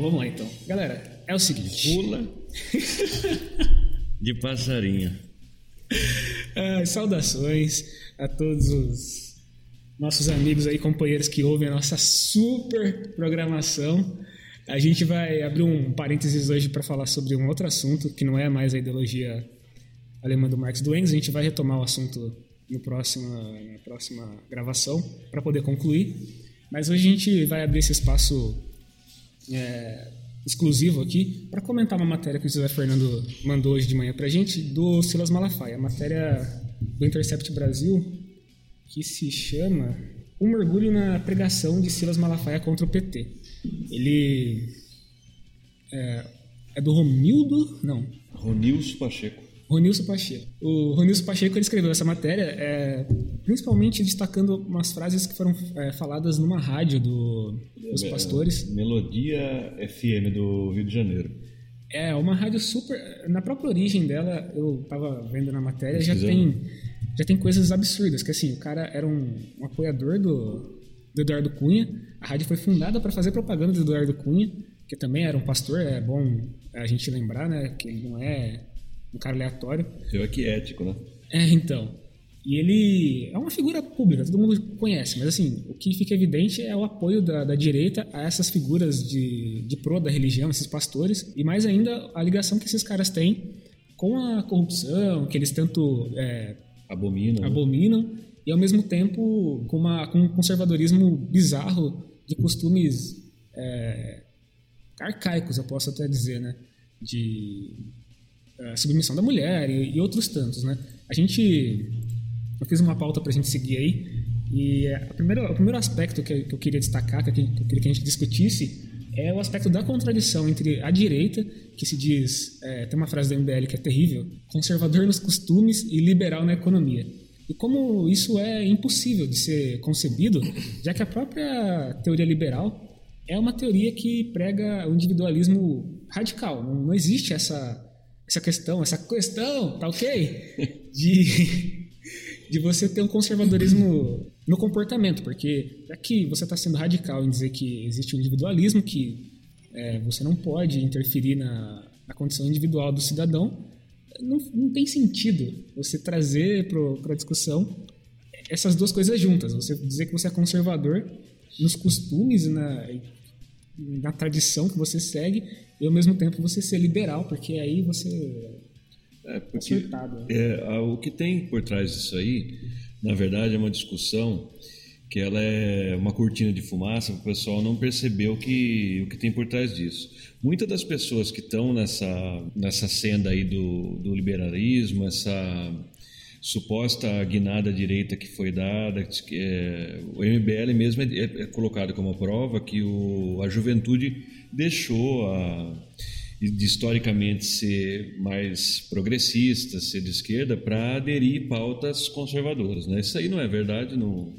Bom, vamos lá então. Galera, é o seguinte. Pula de passarinho. Ah, saudações a todos os nossos amigos aí, companheiros que ouvem a nossa super programação. A gente vai abrir um parênteses hoje para falar sobre um outro assunto que não é mais a ideologia alemã do Marx do Engels. A gente vai retomar o assunto no próximo, na próxima gravação para poder concluir. Mas hoje a gente vai abrir esse espaço é, exclusivo aqui para comentar uma matéria que o José Fernando mandou hoje de manhã para a gente do Silas Malafaia, a matéria do Intercept Brasil que se chama Um Mergulho na Pregação de Silas Malafaia contra o PT. Ele é, é do Romildo? Não. Ronilson Pacheco. Ronilson Pacheco. O Ronilson Pacheco ele escreveu essa matéria é, principalmente destacando umas frases que foram é, faladas numa rádio do, dos pastores. Melodia FM do Rio de Janeiro. É, uma rádio super. Na própria origem dela, eu tava vendo na matéria, já tem, já tem coisas absurdas. Que assim, o cara era um, um apoiador do, do Eduardo Cunha. A rádio foi fundada para fazer propaganda do Eduardo Cunha, que também era um pastor. É bom a gente lembrar, né? Que ele não é um cara aleatório. Eu aqui ético, né? É, então. E ele é uma figura pública, todo mundo conhece, mas assim, o que fica evidente é o apoio da, da direita a essas figuras de, de pro da religião, esses pastores, e mais ainda a ligação que esses caras têm com a corrupção, que eles tanto é, abominam, abominam né? e ao mesmo tempo com, uma, com um conservadorismo bizarro de costumes é, arcaicos, eu posso até dizer, né? De a submissão da mulher e, e, outros tantos, né? A gente, eu fiz uma pauta para a gente seguir aí e a primeira, o primeiro aspecto que, que eu queria destacar, que eu queria que a gente discutisse, é o aspecto da contradição entre a direita, que se diz, é, tem uma frase do MBL que é terrível, conservador nos costumes e liberal na economia. E como isso é impossível de ser concebido, já que a própria teoria liberal é uma teoria que prega o individualismo radical. Não, não existe essa essa questão, essa questão, tá ok? De, de você ter um conservadorismo no comportamento, porque que você está sendo radical em dizer que existe um individualismo, que é, você não pode interferir na, na condição individual do cidadão, não, não tem sentido você trazer para a discussão essas duas coisas juntas. Você dizer que você é conservador nos costumes e na, na tradição que você segue e ao mesmo tempo você ser liberal, porque aí você é porque né? é, o que tem por trás disso aí, na verdade, é uma discussão que ela é uma cortina de fumaça para o pessoal não perceber o que, o que tem por trás disso. Muitas das pessoas que estão nessa, nessa senda aí do, do liberalismo, essa suposta guinada direita que foi dada, é, o MBL mesmo é, é, colocado como prova que o, a juventude deixou a, de historicamente ser mais progressista, ser de esquerda, para aderir pautas conservadoras. Né? Isso aí não é verdade, não,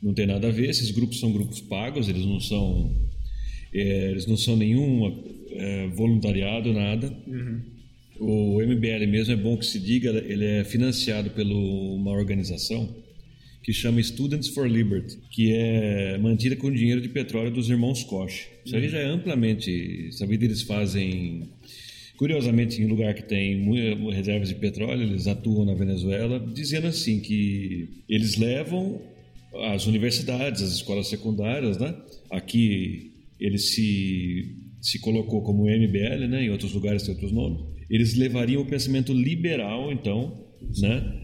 não tem nada a ver. Esses grupos são grupos pagos, eles não são, é, eles não são nenhum é, voluntariado, nada. Uhum. O MBL mesmo é bom que se diga, ele é financiado por uma organização que chama Students for Liberty, que é mantida com dinheiro de petróleo dos irmãos Koch. Isso aí já é amplamente sabido, eles fazem Curiosamente, em lugar que tem reservas de petróleo, eles atuam na Venezuela, dizendo assim que eles levam as universidades, as escolas secundárias, né? Aqui ele se, se colocou como MBL, né? Em outros lugares tem outros nomes eles levariam o pensamento liberal, então, né,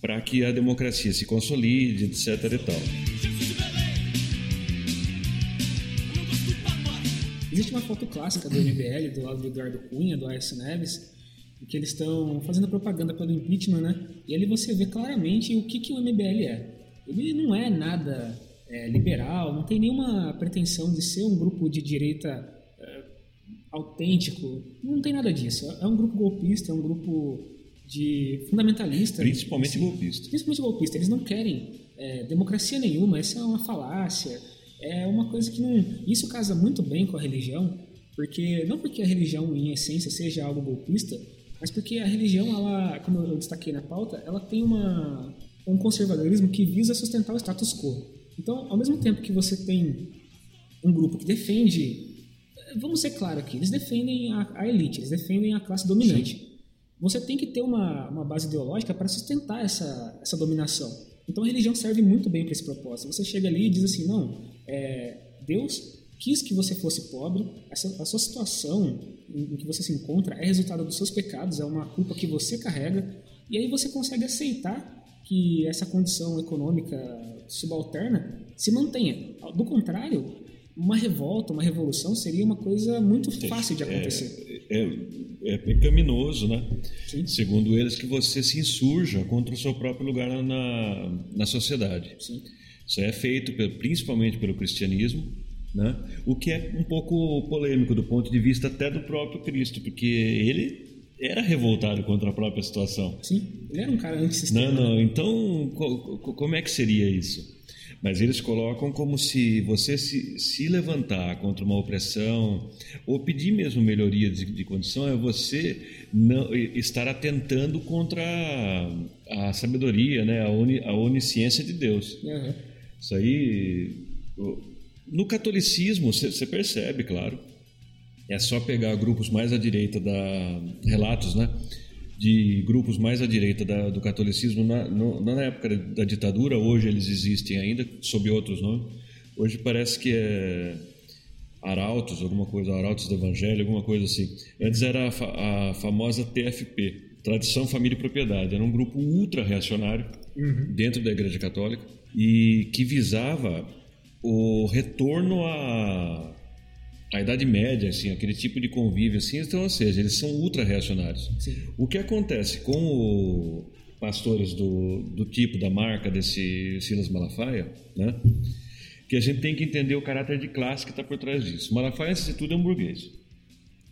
para que a democracia se consolide, etc. e tal. Existe uma foto clássica do MBL, do lado do Eduardo Cunha, do Aécio Neves, em que eles estão fazendo propaganda pelo impeachment, né? E ali você vê claramente o que, que o MBL é. Ele não é nada é, liberal, não tem nenhuma pretensão de ser um grupo de direita autêntico. Não tem nada disso. É um grupo golpista, é um grupo de fundamentalista. Principalmente assim, golpista. Principalmente golpista. Eles não querem é, democracia nenhuma. Essa é uma falácia. É uma coisa que não. Isso casa muito bem com a religião, porque não porque a religião em essência seja algo golpista, mas porque a religião, ela, como eu destaquei na pauta, ela tem uma um conservadorismo que visa sustentar o status quo. Então, ao mesmo tempo que você tem um grupo que defende vamos ser claros aqui, eles defendem a, a elite, eles defendem a classe dominante. Sim. Você tem que ter uma, uma base ideológica para sustentar essa, essa dominação. Então a religião serve muito bem para esse propósito. Você chega ali e diz assim, não, é, Deus quis que você fosse pobre, essa, a sua situação em, em que você se encontra é resultado dos seus pecados, é uma culpa que você carrega, e aí você consegue aceitar que essa condição econômica subalterna se mantenha. Do contrário, uma revolta, uma revolução seria uma coisa muito fácil de acontecer. É, é, é pecaminoso, né? Sim. Segundo eles, que você se insurja contra o seu próprio lugar na, na sociedade. Sim. Isso é feito principalmente pelo cristianismo, né? o que é um pouco polêmico do ponto de vista até do próprio Cristo, porque ele era revoltado contra a própria situação. Sim, ele era um cara antissistema. Não, não, então como é que seria isso? Mas eles colocam como se você se, se levantar contra uma opressão ou pedir mesmo melhoria de, de condição é você não, estar atentando contra a, a sabedoria, né? a, uni, a onisciência de Deus. Uhum. Isso aí, no catolicismo, você percebe, claro. É só pegar grupos mais à direita da relatos, né? De grupos mais à direita da, do catolicismo na, no, na época da ditadura. Hoje eles existem ainda sob outros nomes. Hoje parece que é Arautos, alguma coisa, Arautos do Evangelho, alguma coisa assim. Antes era a, fa, a famosa TFP, Tradição, Família e Propriedade. Era um grupo ultra reacionário uhum. dentro da Igreja Católica e que visava o retorno à a Idade Média, assim, aquele tipo de convívio, assim, então, ou seja, eles são ultra reacionários. Sim. O que acontece com os pastores do, do tipo, da marca desse Silas Malafaia, né? Que a gente tem que entender o caráter de classe que está por trás disso. Malafaia, antes de tudo, é um burguês.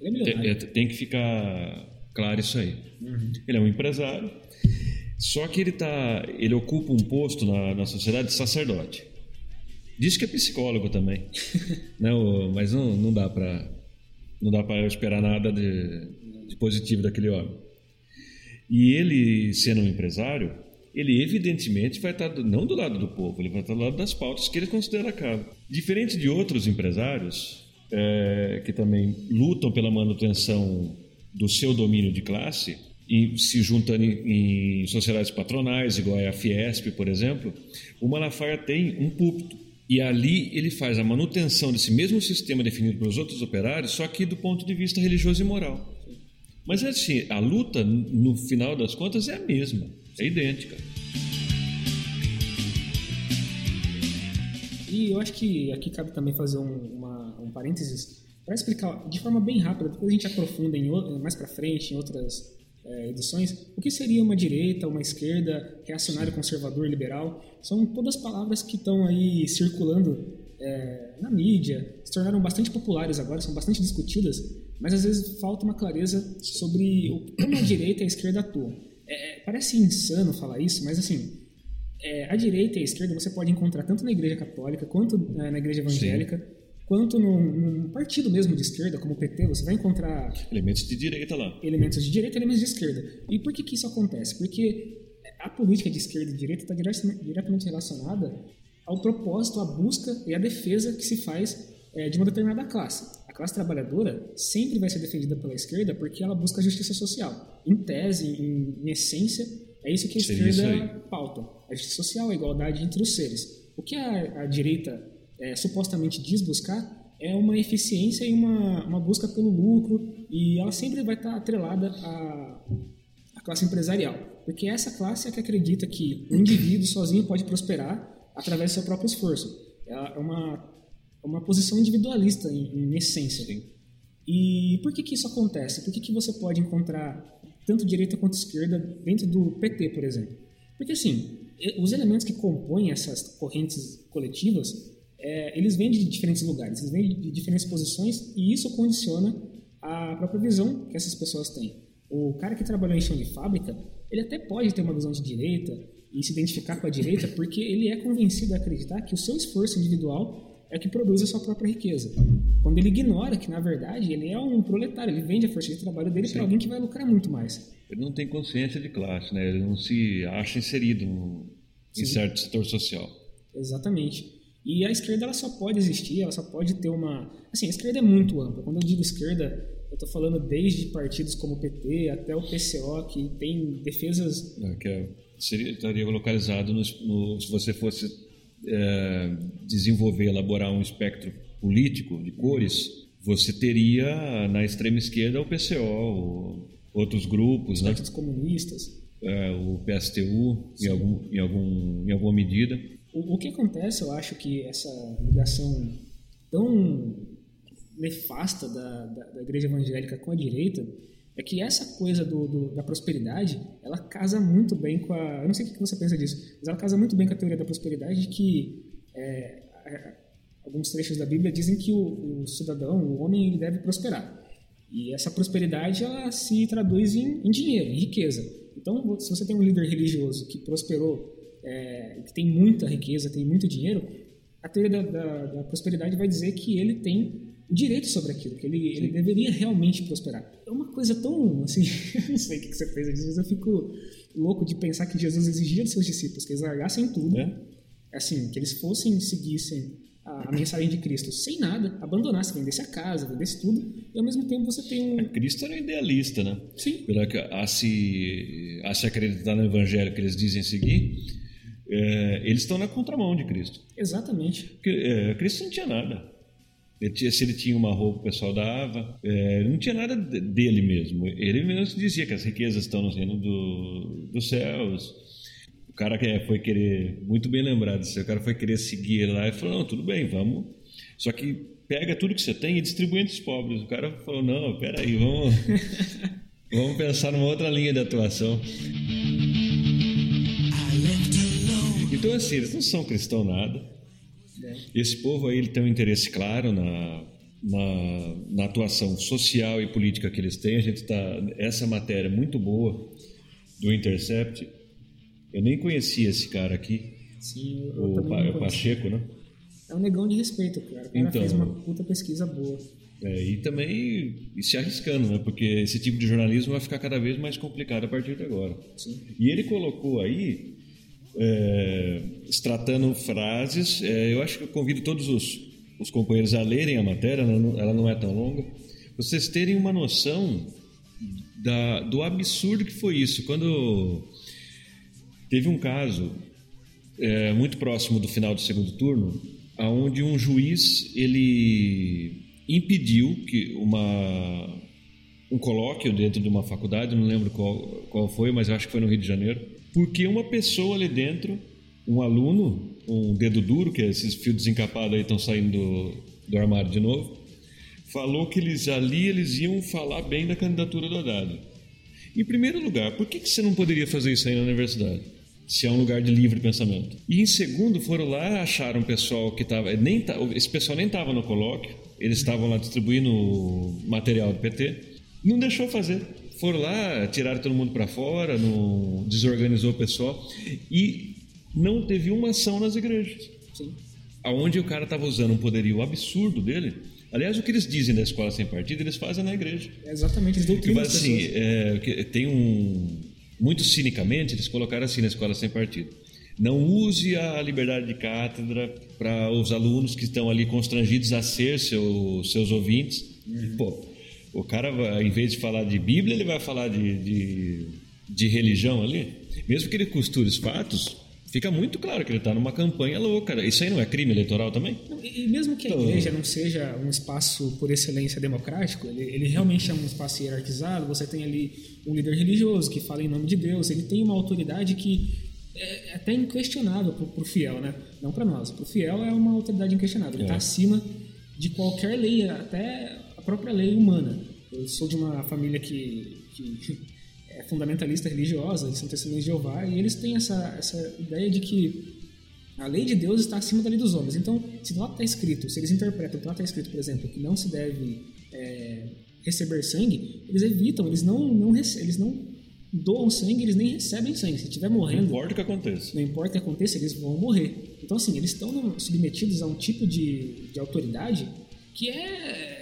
Ele é tem, é, tem, que ficar claro isso aí. Uhum. Ele é um empresário, só que ele, tá, ele ocupa um posto na, na sociedade de sacerdote. Diz que é psicólogo também. né? Mas não, não dá para não dá para esperar nada de, de positivo daquele homem. E ele, sendo um empresário, ele evidentemente vai estar não do lado do povo, ele vai estar do lado das pautas que ele considera caro. Diferente de outros empresários é, que também lutam pela manutenção do seu domínio de classe, e se juntando em, em sociedades patronais, igual a Fiesp, por exemplo, o Malafaia tem um púlpito e ali ele faz a manutenção desse mesmo sistema definido pelos outros operários, só que do ponto de vista religioso e moral. Mas assim, a luta, no final das contas, é a mesma, é idêntica. E eu acho que aqui cabe também fazer um, uma, um parênteses para explicar de forma bem rápida, depois a gente aprofunda em, mais para frente em outras é, edições, o que seria uma direita, uma esquerda, reacionário, conservador, liberal. São todas palavras que estão aí circulando é, na mídia, se tornaram bastante populares agora, são bastante discutidas, mas às vezes falta uma clareza sobre o, como a direita e a esquerda atuam. É, é parece insano falar isso, mas assim, é, a direita e a esquerda você pode encontrar tanto na igreja católica quanto é, na igreja evangélica. Sim quanto num, num, partido mesmo de esquerda, como o PT, você vai encontrar... Elementos de direita lá. Elementos de direita e elementos de esquerda. E por que, que isso acontece? Porque a política de esquerda e direita está diretamente relacionada ao propósito, à busca e à defesa que se faz é, de uma determinada classe. A classe trabalhadora sempre vai ser defendida pela esquerda porque ela busca a justiça social. Em tese, em, em essência, é isso que a esquerda pauta. A justiça social, a igualdade entre os seres. O que a, a direita é, supostamente diz buscar é uma eficiência e uma, uma busca pelo lucro e ela sempre vai estar atrelada à, à classe empresarial, porque essa classe é que acredita que o indivíduo sozinho pode prosperar através do seu próprio esforço. É uma, é uma posição individualista em, em essência. Sim. E por que, que isso acontece? Por que, que você pode encontrar tanto direita quanto esquerda dentro do PT, por exemplo? Porque assim, os elementos que compõem essas correntes coletivas é, eles vêm de diferentes lugares, eles vêm de diferentes posições e isso condiciona a própria visão que essas pessoas têm. O cara que trabalhou em chão de fábrica, ele até pode ter uma visão de direita e se identificar com a direita porque ele é convencido a acreditar que o seu esforço individual é o que produz a sua própria riqueza. Quando ele ignora que, na verdade, ele é um proletário, ele vende a força de trabalho dele para alguém que vai lucrar muito mais. Ele não tem consciência de classe, né? ele não se acha inserido em certo setor social. Exatamente. E a esquerda ela só pode existir, ela só pode ter uma. Assim, a esquerda é muito ampla. Quando eu digo esquerda, eu estou falando desde partidos como o PT até o PCO, que tem defesas. É, que é, seria, estaria localizado no, no, se você fosse é, desenvolver, elaborar um espectro político de cores, você teria na extrema esquerda o PCO, outros grupos, Os né? partidos comunistas. É, o PSTU, em, algum, em, algum, em alguma medida. O, que acontece, eu acho que essa ligação tão nefasta da, da, da, igreja evangélica com a direita é que essa coisa do, do, da prosperidade ela casa muito bem com a eu não sei o que você pensa disso mas ela casa muito bem com a teoria da prosperidade de que é, alguns trechos da Bíblia dizem que o, o, cidadão o homem ele deve prosperar. E essa prosperidade ela se traduz em, em dinheiro em riqueza. Então se você tem um líder religioso que prosperou é, que tem muita riqueza, tem muito dinheiro, a teoria da, da, da, prosperidade vai dizer que ele tem o direito sobre aquilo, que ele, ele deveria realmente prosperar. É uma coisa tão, assim, não sei o que você fez, às vezes eu fico louco de pensar que Jesus exigia dos seus discípulos que eles largassem tudo, é. assim, que eles fossem, seguissem a, a, mensagem de Cristo sem nada, abandonasse, vendesse a casa, vendesse tudo, e ao mesmo tempo você tem um... É, Cristo era idealista, né? Sim. A se, a se acreditar no evangelho que eles dizem seguir, é, eles estão na contramão de Cristo. Exatamente. Porque, é, Cristo não tinha nada. Ele tinha, se ele tinha uma roupa, o pessoal dava. É, não tinha nada dele mesmo. Ele mesmo dizia que as riquezas estão no reino do, dos céus. O cara que foi querer, muito bem lembrado, o cara foi querer seguir ele lá e falou: Não, tudo bem, vamos. Só que pega tudo que você tem e distribui entre os pobres. O cara falou: Não, peraí, vamos, vamos pensar numa outra linha de atuação. Então, assim, eles não são cristãos nada. É. Esse povo aí ele tem um interesse claro na, na, na, atuação social e política que eles têm. A gente está essa matéria muito boa do Intercept. Eu nem conhecia esse cara aqui. Sim, o, o Pacheco, né? É um negão de respeito, cara. O cara então, fez uma puta pesquisa boa. É, e também e se arriscando, né? Porque esse tipo de jornalismo vai ficar cada vez mais complicado a partir de agora. Sim. E ele colocou aí é, extratando frases. É, eu acho que eu convido todos os, os companheiros a lerem a matéria, ela não é tão longa, vocês terem uma noção da, do absurdo que foi isso. Quando teve um caso é, muito próximo do final do segundo turno, aonde um juiz ele impediu que uma um colóquio dentro de uma faculdade, não lembro qual, qual foi, mas acho que foi no Rio de Janeiro, porque uma pessoa ali dentro, um aluno, um dedo duro, que é esses fios desencapados aí estão saindo do, do armário de novo, falou que eles ali eles iam falar bem da candidatura do Haddad. Em primeiro lugar, por que, que você não poderia fazer isso aí na universidade? Se é um lugar de livre pensamento. E em segundo, foram lá, acharam um pessoal que estava. Esse pessoal nem estava no colóquio, eles estavam lá distribuindo material do PT. Não deixou fazer foram lá, tiraram todo mundo para fora, não desorganizou o pessoal e não teve uma ação nas igrejas. Sim. Aonde o cara estava usando um poderio absurdo dele. Aliás, o que eles dizem da escola sem partido, eles fazem na igreja. É exatamente, eles doutrinam Mas, assim, é, tem um... Muito cinicamente, eles colocaram assim na escola sem partido. Não use a liberdade de cátedra para os alunos que estão ali constrangidos a ser seu, seus ouvintes. Uhum. Pô, o cara, em vez de falar de Bíblia, ele vai falar de, de, de religião ali. Mesmo que ele costure os fatos, fica muito claro que ele está numa campanha louca. Isso aí não é crime eleitoral também? E mesmo que a então, igreja não seja um espaço por excelência democrático, ele, ele, realmente é um espaço hierarquizado. Você tem ali um líder religioso que fala em nome de Deus, ele tem uma autoridade que é, é até inquestionável para o fiel, né? Não para nós. Para o fiel é uma autoridade inquestionável. Ele está é. acima de qualquer lei, até própria lei humana. Eu sou de uma família que, que é fundamentalista religiosa, eles são testemunhas de Jeová, e eles têm essa, essa ideia de que a lei de Deus está acima da lei dos homens. Então, se lá está escrito, se eles interpretam que lá está escrito, por exemplo, que não se deve é, receber sangue, eles evitam, eles não, não, eles não doam sangue, eles nem recebem sangue. Se estiver morrendo. Não importa o que aconteça. Não importa o que aconteça, eles vão morrer. Então, assim, eles estão submetidos a um tipo de, de autoridade que é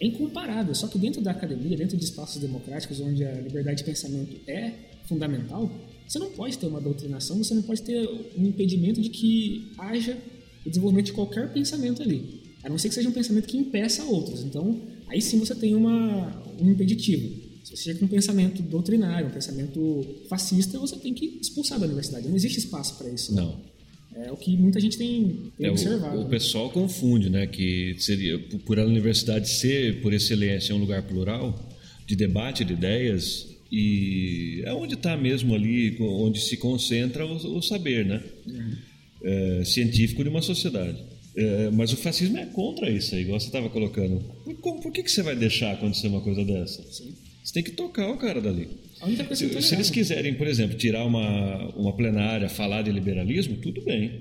é incomparável. Só que dentro da academia, dentro de espaços democráticos onde a liberdade de pensamento é fundamental, você não pode ter uma doutrinação, você não pode ter um impedimento de que haja o desenvolvimento de qualquer pensamento ali. A não ser que seja um pensamento que impeça outros. Então, aí sim você tem uma, um impeditivo. Se você chega com um pensamento doutrinário, um pensamento fascista, você tem que expulsar da universidade. Não existe espaço para isso. Não. É o que muita gente tem, tem é, observado. O, o, pessoal confunde, né? Que seria, por a universidade ser, por excelência, um lugar plural, de debate de ideias, e é onde está mesmo ali, onde se concentra o, o saber, né? Uhum. É, científico de uma sociedade. É, mas o fascismo é contra isso aí, igual você estava colocando. Por, por que, que você vai deixar acontecer uma coisa dessa? Sim. Você tem que tocar o cara dali. Se, se, eles quiserem, por exemplo, tirar uma, uma plenária, falar de liberalismo, tudo bem.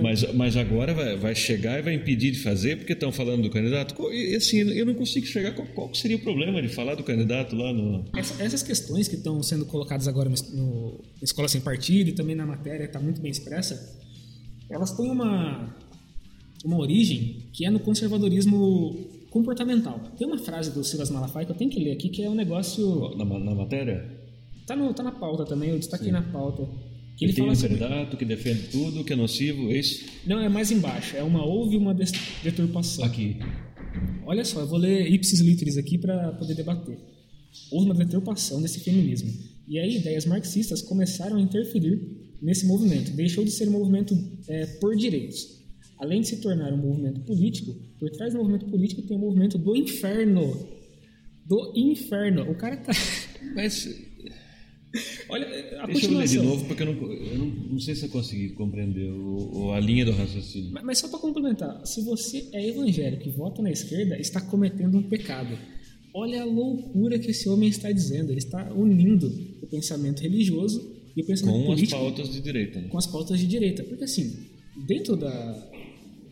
Mas, mas agora vai, vai, chegar e vai impedir de fazer porque estão falando do candidato. E assim, eu não consigo chegar qual, qual seria o problema de falar do candidato lá no. Essa, essas questões que estão sendo colocadas agora no Escola Sem Partido e também na matéria está muito bem expressa, elas têm uma, uma origem que é no conservadorismo comportamental. Tem uma frase do Silas Malafaia que eu tenho que ler aqui, que é um negócio... Na, na matéria? Tá, no, tá na pauta também, eu destaquei Sim. na pauta. Que ele, tem um sobre... candidato que defende tudo, que é nocivo, é isso? Não, é mais embaixo. É uma houve uma deturpação. Aqui. Olha só, eu vou ler ipsis literis aqui para poder debater. Houve uma deturpação desse feminismo. E aí ideias marxistas começaram a interferir nesse movimento. Deixou de ser um movimento é, por direitos além de se tornar um movimento político, por trás do movimento político tem o um movimento do inferno. Do inferno. O cara tá. Mas. Olha, a Deixa eu ler de novo, porque eu não, eu não, não sei se eu consegui compreender o, a linha do raciocínio. Mas, mas só para complementar, se você é evangélico e vota na esquerda, está cometendo um pecado. Olha a loucura que esse homem está dizendo. Ele está unindo o pensamento religioso e o pensamento com político. Com as pautas de direita. Né? Com as pautas de direita. Porque, assim, dentro da,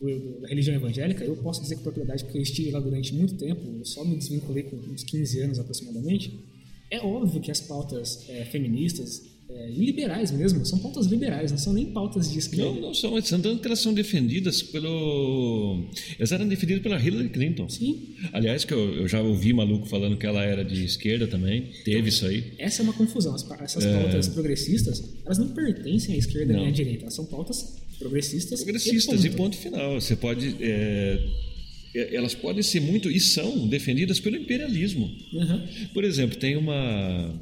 do, da religião evangélica, eu posso dizer com propriedade, porque eu estive lá durante muito tempo, eu só me desvinculei com uns 15 anos aproximadamente. É óbvio que as pautas é, feministas, é, liberais mesmo, são pautas liberais, não são nem pautas de esquerda. Não, não são, tanto que elas são defendidas pelo. Elas eram defendidas pela Hillary Clinton. Sim. Aliás, que eu, eu já ouvi maluco falando que ela era de esquerda também, teve então, isso aí. Essa é uma confusão. essas pautas é... progressistas, elas não pertencem à esquerda não. nem à direita, elas são pautas progressistas. Progressistas, e ponto, e ponto final. Você pode. É, é, elas podem ser muito. e são defendidas pelo imperialismo. Uhum. Por exemplo, tem uma.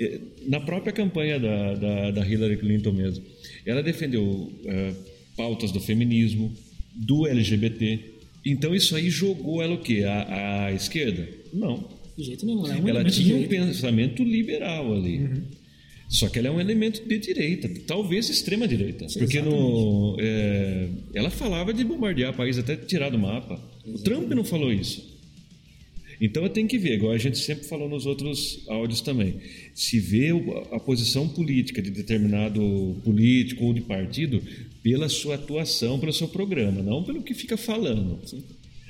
É, na própria campanha da, da, da Hillary Clinton mesmo, ela defendeu é, pautas do feminismo, do LGBT. Então isso aí jogou ela o quê? A, a esquerda? Não. De jeito nenhum. Ela, é um ela tinha um pensamento liberal ali. Uhum. Só que ela é um elemento de direita, talvez extrema direita, Sim, porque no, é, ela falava de bombardear o país até tirar do mapa. Exatamente. O Trump não falou isso. Então eu tenho que ver, igual a gente sempre falou nos outros áudios também. Se vê a posição política de determinado político ou de partido pela sua atuação, pelo seu programa, não pelo que fica falando. Sim.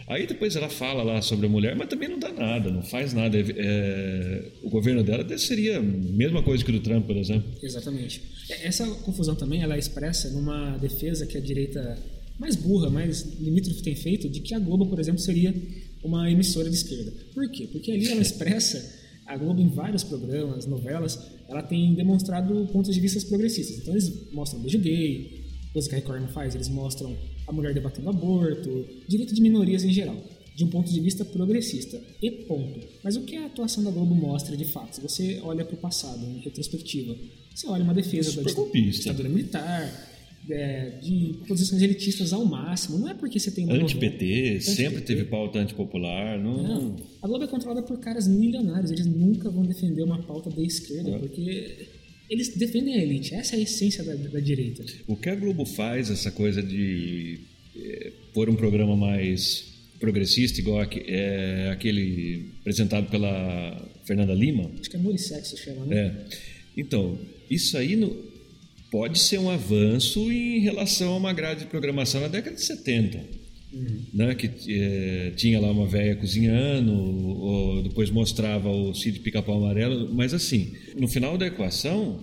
Aí depois ela fala lá sobre a mulher, mas também não dá nada, não faz nada. É, o governo dela seria a mesma coisa que o do Trump, por exemplo. Exatamente. É, essa confusão também ela é expressa numa defesa que a direita mais burra, mais limítrofe tem feito, de que a Globo, por exemplo, seria uma emissora de esquerda. Por quê? Porque ali ela expressa, a Globo em vários programas, novelas, ela tem demonstrado pontos de vista progressistas. Então eles mostram beijo gay, coisa que a Record não faz, eles mostram a mulher debatendo aborto, direito de minorias em geral, de um ponto de vista progressista. E ponto. Mas o que a atuação da Globo mostra de fato? Se você olha para o passado, em retrospectiva, você olha uma defesa da ditadura militar, é, de posições elitistas ao máximo. Não é porque você tem. Anti-PT, sempre teve pauta antipopular. Não... não. A Globo é controlada por caras milionários. Eles nunca vão defender uma pauta da esquerda, é. porque eles defendem a elite. Essa é a essência da, da direita. O que a Globo faz, essa coisa de é, pôr um programa mais progressista, igual é, aquele apresentado pela Fernanda Lima. Acho que é e Sexo chama, né? É. Então, isso aí no, pode ser um avanço em relação a uma grade de programação na década de 70 Uhum. Né, que é, tinha lá uma velha cozinhando, ou, depois mostrava o sítio pica-pau amarelo, mas assim, no final da equação,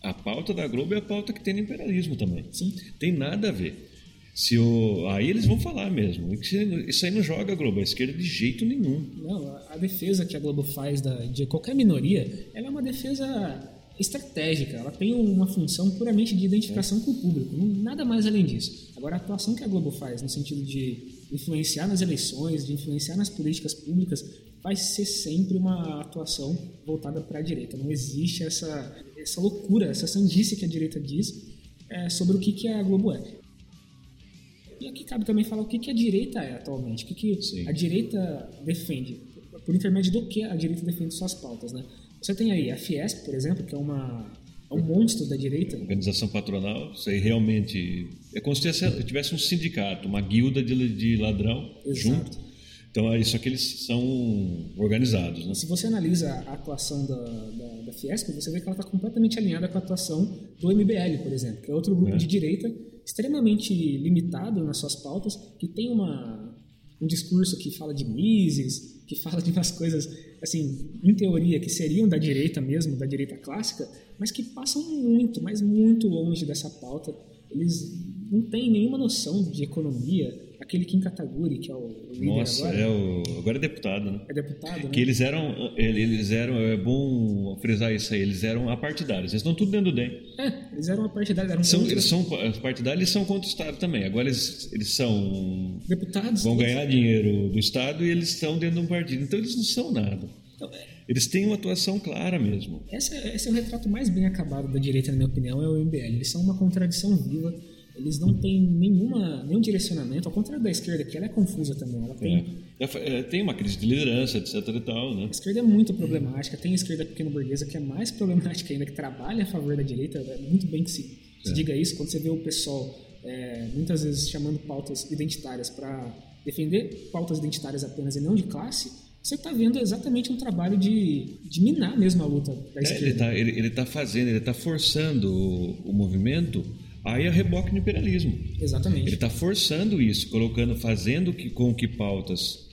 a pauta da Globo é a pauta que tem no imperialismo também. Sim. Tem nada a ver. Se o, aí eles vão falar mesmo. Isso aí não joga a Globo, a esquerda de jeito nenhum. Não, a defesa que a Globo faz da, de qualquer minoria, ela é uma defesa estratégica, ela tem uma função puramente de identificação com o público, nada mais além disso. Agora, a atuação que a Globo faz no sentido de influenciar nas eleições, de influenciar nas políticas públicas, vai ser sempre uma atuação voltada para a direita. Não existe essa, essa loucura, essa sandice que a direita diz é, sobre o que, que a Globo é. E aqui cabe também falar o que, que a direita é atualmente, o que, que a direita defende, por intermédio do que a direita defende suas pautas, né? Você tem aí a Fiesp, por exemplo, que é uma é um monstro da direita. Organização patronal, isso aí realmente é como se tivesse um sindicato, uma guilda de, de ladrão Exato. junto. Então é isso que eles são organizados. Né? Se você analisa a atuação da, da, da Fiesp, você vê que ela está completamente alinhada com a atuação do MBL, por exemplo, que é outro grupo é. de direita extremamente limitado nas suas pautas, que tem uma, um discurso que fala de Mises, que fala de umas coisas, assim, em teoria, que seriam da direita mesmo, da direita clássica, mas que passam muito, mas muito longe dessa pauta. Eles não têm nenhuma noção de economia. Aquele Kim Kataguri, que é o líder Nossa, agora. É o, agora é deputado, né? É deputado, né? Que eles eram, eles eram, é bom frisar isso aí, eles eram apartidários. Eles estão tudo dentro do DEM. É, eles eram apartidários. Eram são, eles são partidários eles são contra o Estado também. Agora eles, eles são... Deputados. Vão ganhar dinheiro do Estado e eles estão dentro de um partido. Então eles não são nada. Então, é, eles têm uma atuação clara mesmo. Esse, esse é o retrato mais bem acabado da direita, na minha opinião, é o MBL. Eles são uma contradição viva. Eles não têm nenhuma, nenhum direcionamento, ao contrário da esquerda, que ela é confusa também. Ela tem, é. É, tem uma crise de liderança, etc. E tal, né? A esquerda é muito problemática. Tem a esquerda pequeno-burguesa que é mais problemática ainda, que trabalha a favor da direita. É muito bem que se, se é. diga isso. Quando você vê o pessoal é, muitas vezes chamando pautas identitárias para defender pautas identitárias apenas e não de classe, você está vendo exatamente um trabalho de, de minar mesmo a luta da é, esquerda. Ele está ele, ele tá fazendo, ele está forçando o, o movimento a ir a reboque no imperialismo. Exatamente. Ele está forçando isso, colocando, fazendo que, com que pautas,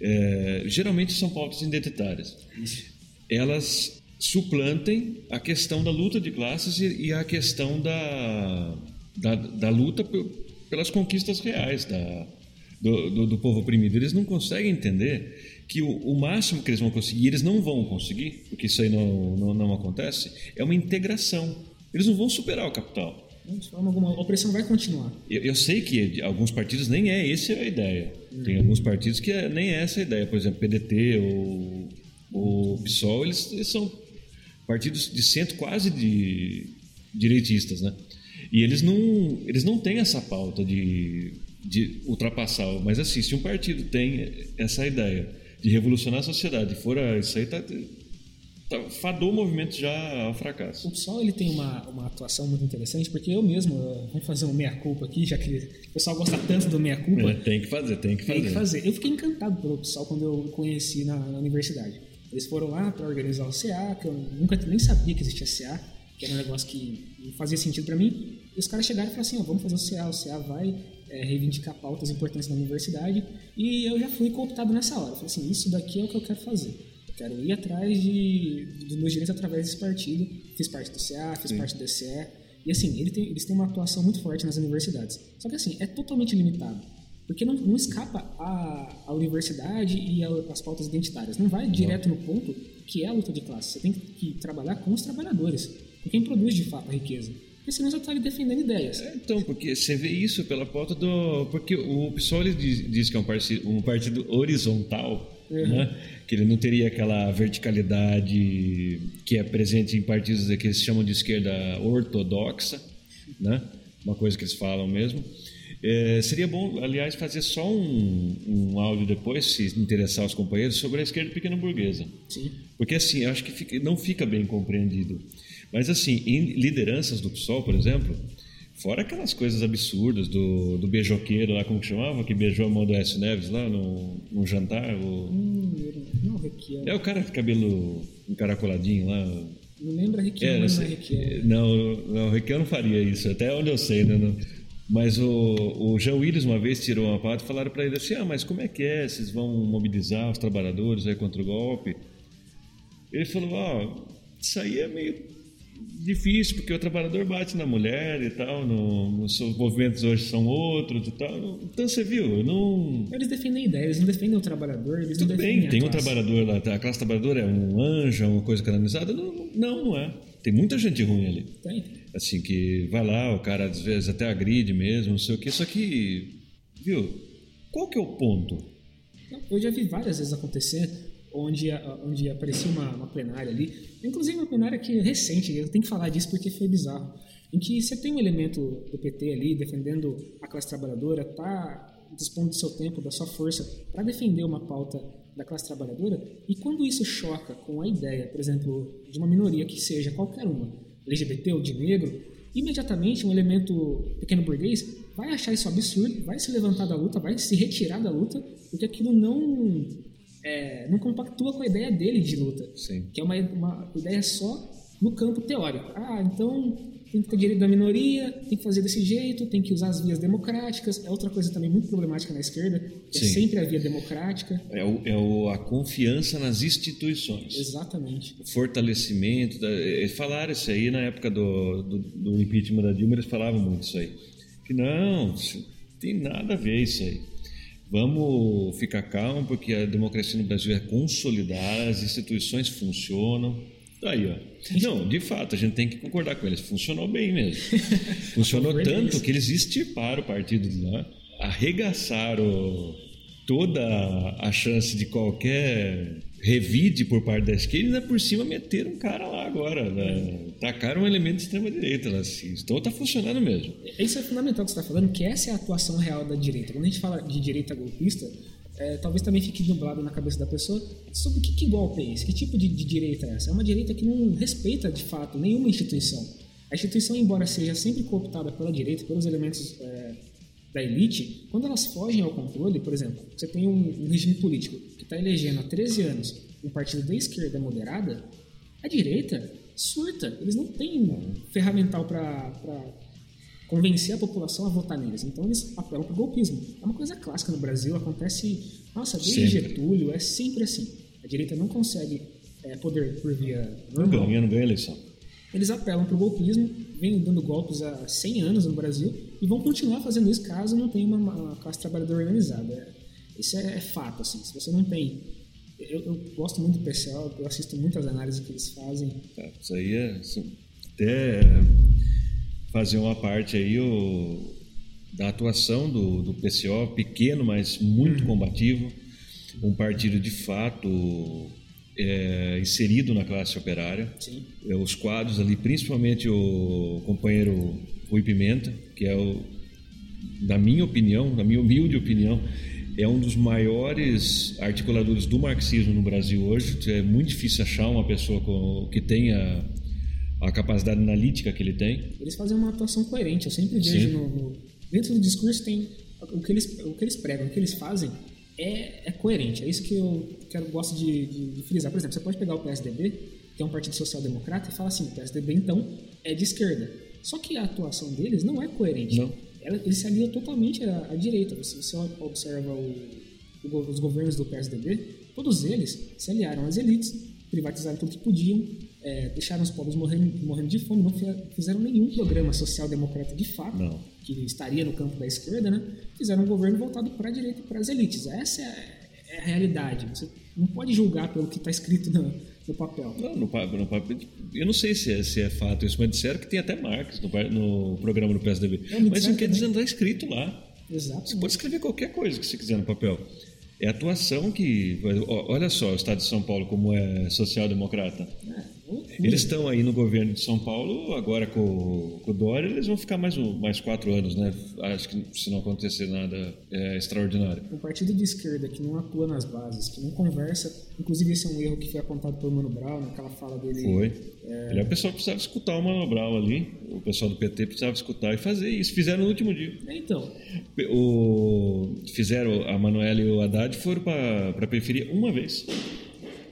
é, geralmente são pautas identitárias, isso. elas suplantem a questão da luta de classes e, e a questão da, da, da luta pelas conquistas reais da, do, do, do povo oprimido. Eles não conseguem entender que o, o, máximo que eles vão conseguir, eles não vão conseguir, porque isso aí não, não, não acontece, é uma integração. Eles não vão superar o capital. De forma alguma, a opressão vai continuar. Eu, eu, sei que alguns partidos nem é essa a ideia. Tem alguns partidos que é, nem é essa a ideia. Por exemplo, PDT ou o PSOL, eles, eles, são partidos de centro quase de direitistas, né? E eles não, eles não têm essa pauta de, de ultrapassar. Mas assim, se um partido tem essa ideia de revolucionar a sociedade. Fora isso aí, tá, fadou o movimento já ao fracasso. O PSOL ele tem uma, uma atuação muito interessante, porque eu mesmo, vamos fazer um meia-culpa aqui, já que o pessoal gosta tanto do meia-culpa. É, tem que fazer, tem que fazer. Tem que fazer. Eu fiquei encantado pelo PSOL quando eu conheci na, na universidade. Eles foram lá para organizar o CA, que eu nunca nem sabia que existia CA, que era um negócio que não fazia sentido para mim. E os caras chegaram e falaram assim: oh, vamos fazer o CA, o CA vai é, reivindicar pautas importantes da universidade. E eu já fui cooptado nessa hora. Eu falei assim: isso daqui é o que eu quero fazer. Quero ir atrás de, dos meus direitos através desse partido. Fiz parte do CA, fiz Sim. parte do DCE. E assim, ele tem, eles têm uma atuação muito forte nas universidades. Só que assim, é totalmente limitado. Porque não, não escapa a, a universidade e as pautas identitárias. Não vai direto no ponto que é a luta de classe. Você tem que trabalhar com os trabalhadores, com quem produz de fato a riqueza. Porque senão você está ali defendendo ideias. É, então, porque você vê isso pela pauta do. Porque o PSOL diz, diz que é um partido, um partido horizontal, uhum. né? que ele não teria aquela verticalidade que é presente em partidos que eles chamam de esquerda ortodoxa, né? uma coisa que eles falam mesmo. É, seria bom, aliás, fazer só um, um áudio depois, se interessar os companheiros, sobre a esquerda pequena burguesa. Sim. Porque assim, acho que fica, não fica bem compreendido. Mas assim, em lideranças do PSOL, por exemplo, fora aquelas coisas absurdas do, do beijoqueiro lá, como que chamava, que beijou a mão do S. Neves lá no, no jantar. O... Hum, não, Requiel. É o cara de cabelo encaracoladinho lá. Não lembra Requiel, é, não é Requiel. Não, não, Requiel não faria isso, até onde eu sei, né? Não. Mas o, o Jean Willis uma vez tirou uma parte e falaram para ele assim: ah, mas como é que é? Vocês vão mobilizar os trabalhadores aí contra o golpe? Ele falou: ah, isso aí é meio difícil, porque o trabalhador bate na mulher e tal, no, os movimentos hoje são outros e tal. Então você viu, não. Eles defendem ideia, eles não defendem o trabalhador, eles Tudo não bem, defendem tem a um classe. trabalhador lá, a classe trabalhadora é um anjo, é uma coisa canonizada? Não, não, não é. Tem muita gente ruim ali. Tem. Assim, que vai lá, o cara às vezes até agride mesmo, não sei o que, só que, viu, qual que é o ponto? Eu já vi várias vezes acontecer onde, onde uma, uma plenária ali, inclusive uma plenária que é recente, eu tenho que falar disso porque foi bizarro, em que você tem um elemento do PT ali defendendo a classe trabalhadora, tá dispondo do seu tempo, da sua força para defender uma pauta da classe trabalhadora, e quando isso choca com a ideia, por exemplo, de uma minoria que seja qualquer uma, LGBT ou de negro, imediatamente um elemento pequeno burguês vai achar isso absurdo, vai se levantar da luta, vai se retirar da luta, porque aquilo não é, não compactua com a ideia dele de luta, Sim. que é uma, uma ideia só no campo teórico. Ah, então tem que ter direito da minoria, tem que fazer desse jeito, tem que usar as vias democráticas. É outra coisa também muito problemática na esquerda, que é sempre a via democrática. É, o, é o- a confiança nas instituições. Exatamente. O fortalecimento. Da, eles falaram isso aí na época do, do, do impeachment da Dilma, eles falavam muito isso aí. Que não tem nada a ver isso aí. Vamos ficar calmo, porque a democracia no Brasil é consolidada, as instituições funcionam. Tá aí, ó. Não, de fato, a gente tem que concordar com eles. Funcionou bem mesmo. Funcionou tanto que eles extirparam o partido de lá, arregaçaram toda a chance de qualquer revide por parte da esquerda ainda por cima meteram um cara lá agora. Né? Tacaram um elemento de extrema-direita lá. Assim. Então tá funcionando mesmo. Isso é fundamental que você está falando, que essa é a atuação real da direita. Quando a gente fala de direita golpista, é, talvez também fique nublado na cabeça da pessoa sobre que, que golpe é esse, que tipo de, de direita é essa. É uma direita que não respeita, de fato, nenhuma instituição. A instituição, embora seja sempre cooptada pela direita, pelos elementos é, da elite, quando elas fogem ao controle, por exemplo, você tem um, um regime político que está elegendo há 13 anos um partido da esquerda moderada, a direita surta. Eles não têm ferramental para convencer a população a votar neles. Então eles apelam para o golpismo. É uma coisa clássica no Brasil, acontece, nossa, desde Sempre. Getúlio, é sempre assim. A direita não consegue é, poder por via Não normal. ganha, não ganha eleição. Eles apelam para o golpismo, vêm dando golpes há 100 anos no Brasil e vão continuar fazendo isso caso não tenha uma, uma classe trabalhadora organizada. Isso é, é fato, assim. Se você não tem... Eu, eu gosto muito do PCO, eu assisto muitas análises que eles fazem. Tá, isso aí é assim, até fazer uma parte aí o, da atuação do, do PCO, pequeno, mas muito combativo, um partido de fato é, inserido na classe operária. É, os quadros ali, principalmente o companheiro Rui Pimenta, que é o, na minha opinião, na minha humilde opinião, é um dos maiores articuladores do marxismo no Brasil hoje. É muito difícil achar uma pessoa com, que tenha a capacidade analítica que ele tem. Eles fazem uma atuação coerente. Eu sempre vejo no, no- dentro do discurso tem o que eles o que eles pregam, o que eles fazem é, é coerente. É isso que eu quero gosto de, de- de frisar. Por exemplo, você pode pegar o PSDB, que é um partido social-democrata, e falar assim: o PSDB então é de esquerda. Só que a atuação deles não é coerente. Não. Ela, eles se aliam totalmente à, à direita. Se você observa o- o os governos do PSDB, todos eles se aliaram às elites, privatizaram tudo que podiam, é, deixaram os pobres morrendo, morrendo de fome, não fi- fizeram nenhum programa social-democrata de fato, Não. que estaria no campo da esquerda, né? fizeram um governo voltado para a direita e para as elites. Essa é, é a realidade. Você não pode julgar pelo que está escrito no, no papel. Não, no, no papel- eu não sei se é, se é fato isso, mas disseram que tem até Marx no, no programa do PSDB. É, mas não quer dizer, não está escrito lá. Exato. Você pode escrever qualquer coisa que você quiser no papel. É atuação que. Olha só o Estado de São Paulo como é social-democrata. É. Eles estão aí no governo de São Paulo, agora com, o- com o Dória, eles vão ficar mais, um- mais quatro anos, né? Acho que se não acontecer nada é, extraordinário. Um partido de esquerda que não atua nas bases, que não conversa, inclusive esse é um erro que foi apontado por Mano Brown naquela fala dele. Foi. Aliás, o pessoal precisava escutar o Mano Brown ali, o pessoal do PT precisava escutar e fazer isso. Fizeram no último dia. É, Então, O, fizeram, a Manuela e o Haddad foram para a periferia uma vez.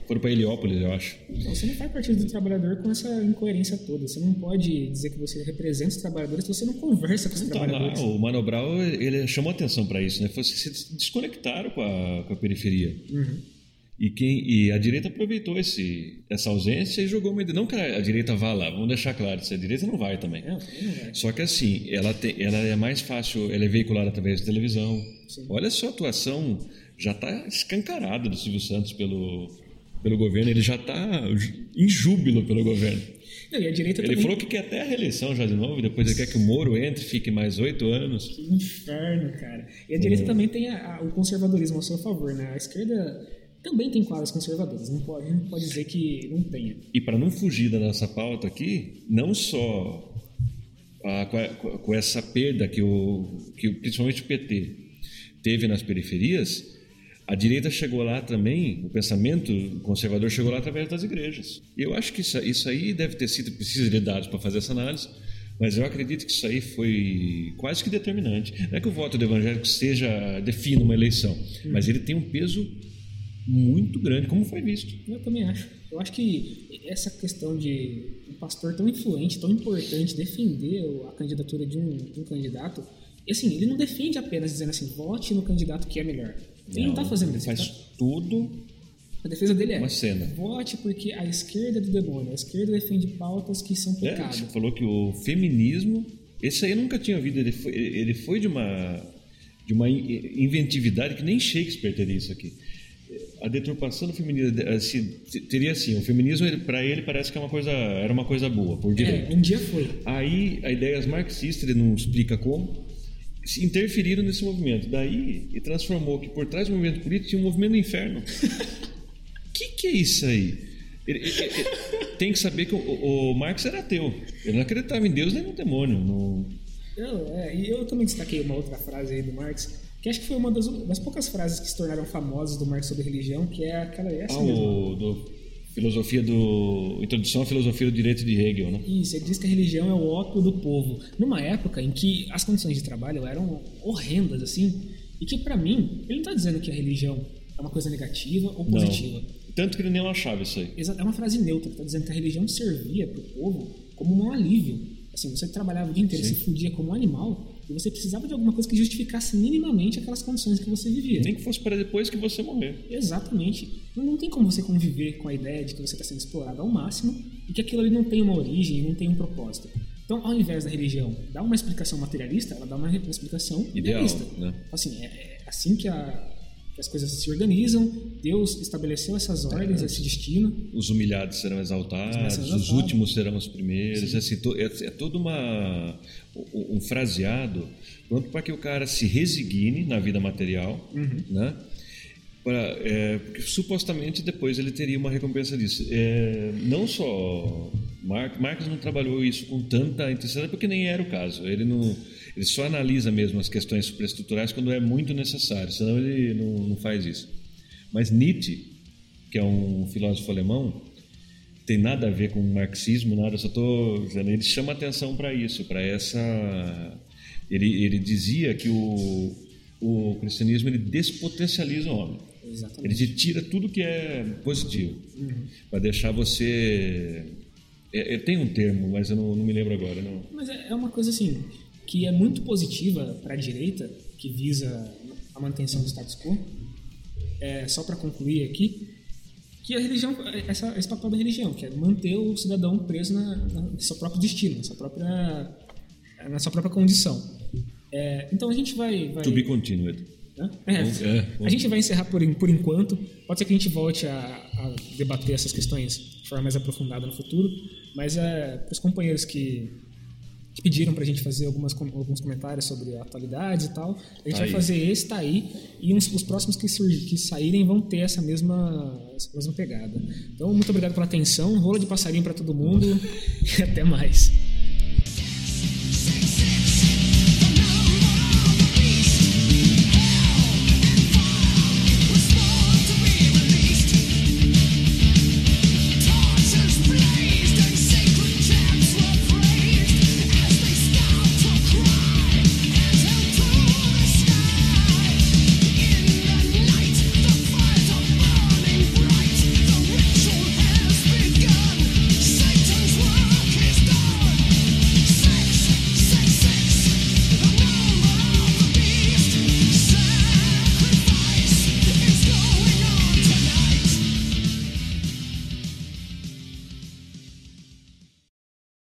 Foram para Heliópolis, eu acho. então você não faz partido do trabalhador com essa incoerência toda. Você não pode dizer que você representa os trabalhadores se você não conversa com os lá, trabalhadores. o Mano Brown, ele chamou atenção para isso, né? Foi, se desconectaram com a, com a periferia. Uhum. E, quem, e a direita aproveitou esse, essa ausência e jogou uma Não que a direita vá lá, vamos deixar claro, se a direita não vai também. Não, não vai. Só que assim, ela, ela é mais fácil, ela é veiculada através da televisão. Sim. Olha só a atuação, já está escancarada do Silvio Santos pelo, pelo governo, ele já está em júbilo pelo governo. Não, e a direita ele também... falou que quer até a reeleição já de novo, depois ele quer que o Moro entre, fique mais oito anos. Que inferno, cara. E a direita também tem a, a, o conservadorismo a seu favor, né? A esquerda também tem quadras conservadoras, não pode, não pode dizer que não tenha. E para não fugir da nossa pauta aqui, não só a, com, com, essa perda que, o, que principalmente o PT teve nas periferias, a direita chegou lá também, o pensamento conservador chegou lá através das igrejas. Eu acho que isso, isso aí deve ter sido, precisa de dados para fazer essa análise, mas eu acredito que isso aí foi quase que determinante. Não é que o voto do evangélico seja, defina uma eleição, mas ele tem um peso muito grande, como foi visto. Eu também acho. Eu acho que essa questão de um pastor tão influente, tão importante, defender a candidatura de um, de um candidato, assim, ele não defende apenas dizendo assim, vote no candidato que é melhor. Ele não está fazendo isso. Faz tá... tudo. A defesa dele é uma cena. vote porque a esquerda é do demônio, a esquerda defende pautas que são é, pecado. É, você falou que o feminismo, esse aí eu nunca tinha ouvido, ele foi, ele foi de uma de uma inventividade que nem Shakespeare teria isso aqui a deturpação do feminismo assim, teria assim, o feminismo para ele parece que é uma coisa, era uma coisa boa, por direito. É, um dia foi. Aí a ideias marxistas, ele não explica como, interferiram nesse movimento. Daí e transformou que por trás do movimento político tinha um movimento do inferno. O que, que é isso aí? Ele, ele, ele, tem que saber que o, o, Marx era ateu. Ele não acreditava em Deus nem no demônio. No... Não, é, e eu também destaquei uma outra frase aí do Marx que acho que foi uma das, das, poucas frases que se tornaram famosas do Marx sobre religião, que é aquela essa ah, mesmo. do filosofia do introdução à filosofia do direito de Hegel, né? Isso, ele diz que a religião é o ópio do povo, numa época em que as condições de trabalho eram horrendas assim, e que para mim ele não está dizendo que a religião é uma coisa negativa ou positiva. Não. Tanto que ele nem achava isso aí. Exato, é uma frase neutra, está dizendo que a religião servia para o povo como um alívio. Assim, você trabalhava o dia inteiro, Sim. se fudia como um animal, e você precisava de alguma coisa que justificasse minimamente aquelas condições que você vivia. Nem que fosse para depois que você morrer. Exatamente. Não, não tem como você conviver com a ideia de que você está sendo explorado ao máximo e que aquilo ali não tem uma origem, não tem um propósito. Então, ao invés da religião dar uma explicação materialista, ela dá uma, explicação Ideal, idealista. Né? Assim, é, é assim que a, que as coisas se organizam, Deus estabeleceu essas ordens, é, esse destino. Os humilhados serão exaltados, os, os últimos serão os primeiros. Assim, é, é todo uma, um fraseado pronto para que o cara se resigne na vida material, uhum. né? Pra, é, porque supostamente depois ele teria uma recompensa disso. É, não só Marx, Marx não trabalhou isso com tanta intensidade porque nem era o caso. Ele não ele só analisa mesmo as questões superestruturais quando é muito necessário, senão ele não, não faz isso. Mas Nietzsche, que é um filósofo alemão, tem nada a ver com marxismo, nada, só estou dizendo, ele chama atenção para isso, para essa. Ele, ele dizia que o, o cristianismo ele despotencializa o homem. Exatamente. Ele te tira tudo que é positivo, uhum. para deixar você. É, é, tem um termo, mas eu não, não me lembro agora. Não. Mas é, é uma coisa assim que é muito positiva para a direita, que visa a manutenção do status quo. É, só para concluir aqui, que a religião, essa, esse papel da religião, que é manter o cidadão preso na, na, seu próprio destino, na sua própria, na sua própria condição. É, então a gente vai, vai... To be continued. É, é, a gente vai encerrar por, por enquanto. Pode ser que a gente volte a, a debater essas questões de forma mais aprofundada no futuro, mas é, para os companheiros que que pediram para a gente fazer algumas, alguns comentários sobre a atualidade e tal. A gente tá vai fazer esse, tá aí. E uns, os próximos que, surgir, que saírem vão ter essa mesma, essa mesma pegada. Então, muito obrigado pela atenção. Rola de passarinho para todo mundo e até mais.